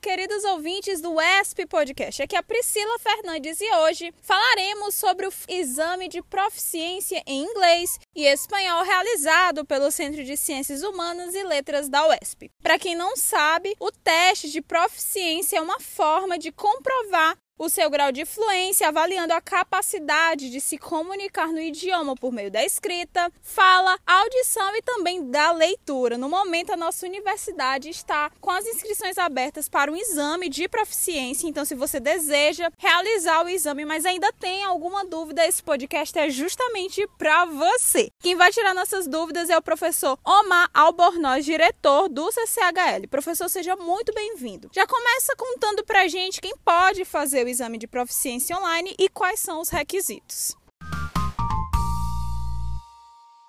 queridos ouvintes do ESP Podcast. Aqui é a Priscila Fernandes e hoje falaremos sobre o exame de proficiência em inglês e espanhol realizado pelo Centro de Ciências Humanas e Letras da UESP. Para quem não sabe, o teste de proficiência é uma forma de comprovar o seu grau de fluência, avaliando a capacidade de se comunicar no idioma por meio da escrita, fala, audição e também da leitura. No momento, a nossa universidade está com as inscrições abertas para um exame de proficiência. Então, se você deseja realizar o exame, mas ainda tem alguma dúvida, esse podcast é justamente para você. Quem vai tirar nossas dúvidas é o professor Omar Albornoz, diretor do CCHL. Professor, seja muito bem-vindo. Já começa contando para gente quem pode fazer o exame de proficiência online e quais são os requisitos.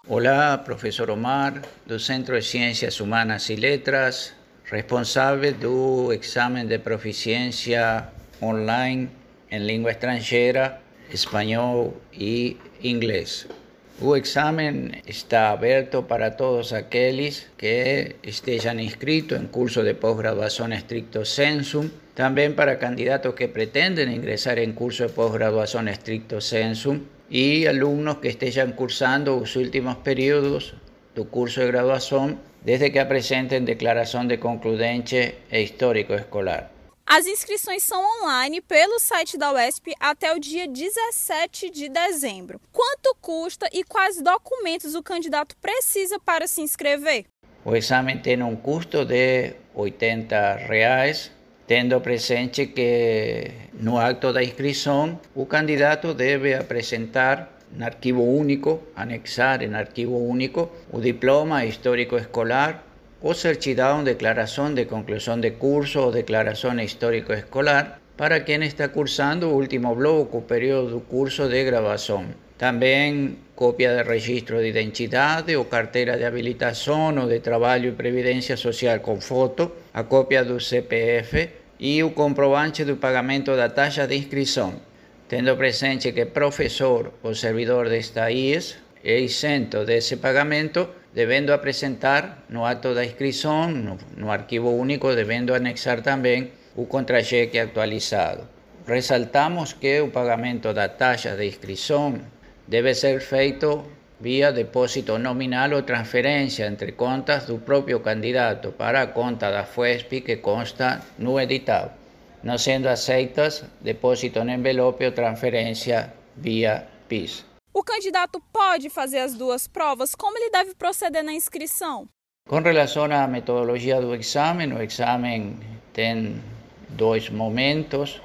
Olá, professor Omar, do Centro de Ciências Humanas e Letras, responsável do exame de proficiência online em língua estrangeira, espanhol e inglês. O exame está aberto para todos aqueles que estejam inscritos em curso de pós-graduação estricto sensu también para candidatos que pretenden ingresar en curso de posgraduación estricto sensu y alumnos que estén cursando los últimos periodos del curso de graduación desde que presenten declaración de concludente e histórico escolar. As inscrições são online pelo site da UESP até o dia 17 de dezembro. Quanto custa e quais documentos o candidato precisa para se inscrever? O exame tem um custo de 80 reais tendo presente que no acto da inscrição o candidato deve apresentar em arquivo único, anexar em arquivo único o diploma histórico escolar o certidão, declaração de conclusão de curso ou declaração histórico escolar para quem está cursando o último bloco, período do curso de gravação. Também cópia de registro de identidade ou carteira de habilitação ou de trabalho e previdência social com foto, a cópia do CPF e o comprovante do pagamento da taxa de inscrição, tendo presente que professor ou servidor desta IES é isento desse pagamento, devendo apresentar no ato da inscrição, no, no arquivo único, devendo anexar também o contra-cheque atualizado. Resaltamos que o pagamento da taxa de inscrição deve ser feito vía depósito nominal o transferencia entre contas del propio candidato para a conta da FUESP que consta no editado, no siendo aceitas depósito en envelope o transferência via PIS. O candidato pode fazer as duas provas? Como ele deve proceder na inscrição? Com relação à metodologia do exame, o exame tem dois momentos.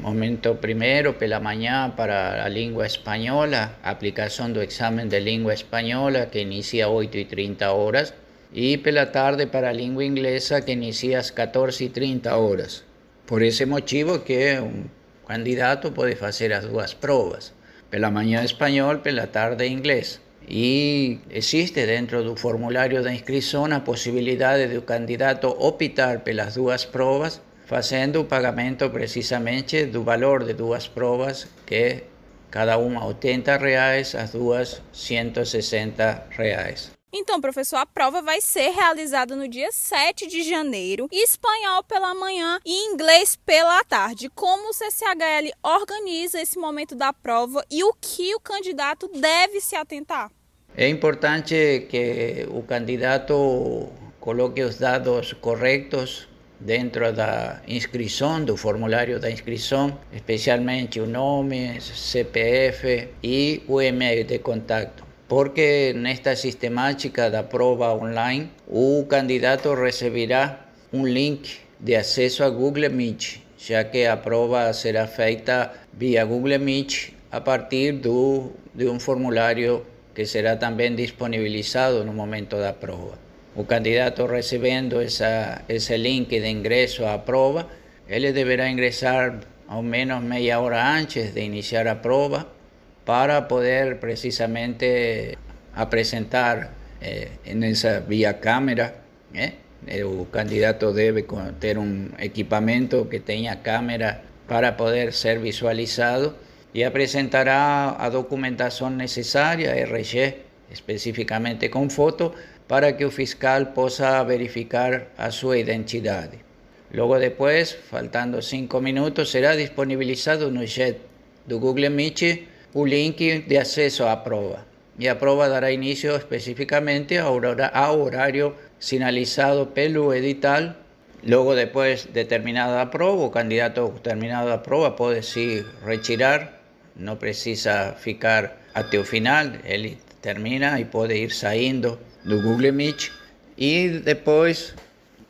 Momento primero, pela mañana para la lengua española, aplicación del examen de lengua española que inicia a 8 y 30 horas, y pela tarde para la lengua inglesa que inicia a 14 y 30 horas. Por ese motivo que un candidato puede hacer las dos por la mañana español, por la tarde inglés. Y existe dentro del formulario de inscripción la posibilidad de que el candidato optar por las dos pruebas, haciendo un pagamento precisamente del valor de dos pruebas, que cada una 80 reales, las dos 160 reales. Então, professor, a prova vai ser realizada no dia 7 de janeiro, espanhol pela manhã e inglês pela tarde. Como o CCHL organiza esse momento da prova e o que o candidato deve se atentar? É importante que o candidato coloque os dados corretos dentro da inscrição, do formulário da inscrição, especialmente o nome, CPF e o e-mail de contato. Porque nesta sistemática da prova online, o candidato receberá um link de acesso a Google Meet, já que a prova será feita via Google Meet a partir de um formulário que será também disponibilizado no momento da prova. o candidato recibiendo esa, ese link de ingreso a prueba, él deberá ingresar al menos media hora antes de iniciar la prueba para poder precisamente a presentar eh, en esa vía cámara. Eh. El candidato debe tener un equipamiento que tenga cámara para poder ser visualizado y presentará a documentación necesaria, RG específicamente con foto, para que o fiscal possa verificar a sua identidade. Logo depois, faltando cinco minutos, será disponibilizado no chat do Google Meet un link de acceso a prueba. Y a prueba dará inicio específicamente a, horario sinalizado pelo edital. Luego, después determinada prueba o candidato terminado a prueba, puede sí retirar, no precisa ficar hasta el final, él termina y puede ir saliendo de Google Meet. Y después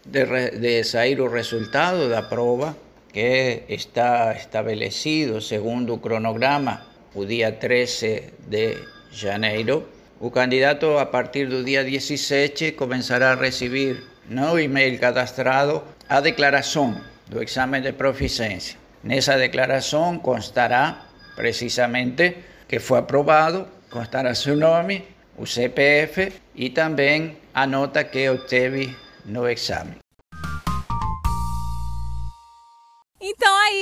de, de salir el resultado de la prueba, que está establecido según el cronograma o dia 13 de janeiro, o candidato a partir do dia 17 começará a receber no e-mail cadastrado a declaração do exame de proficiência. Nessa declaração constará precisamente que foi aprovado, constará seu nome, o CPF e também a nota que obteve no exame.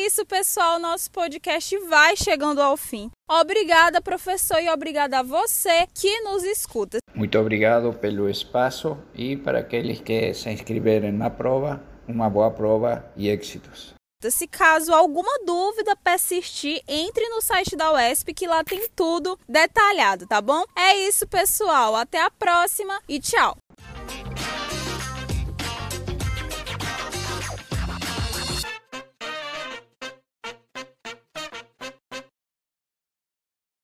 Isso, pessoal. Nosso podcast vai chegando ao fim. Obrigada, professor, e obrigada a você que nos escuta. Muito obrigado pelo espaço e para aqueles que se inscreveram na prova, uma boa prova e êxitos. Se caso alguma dúvida persistir, entre no site da UESP que lá tem tudo detalhado, tá bom? É isso, pessoal. Até a próxima e tchau!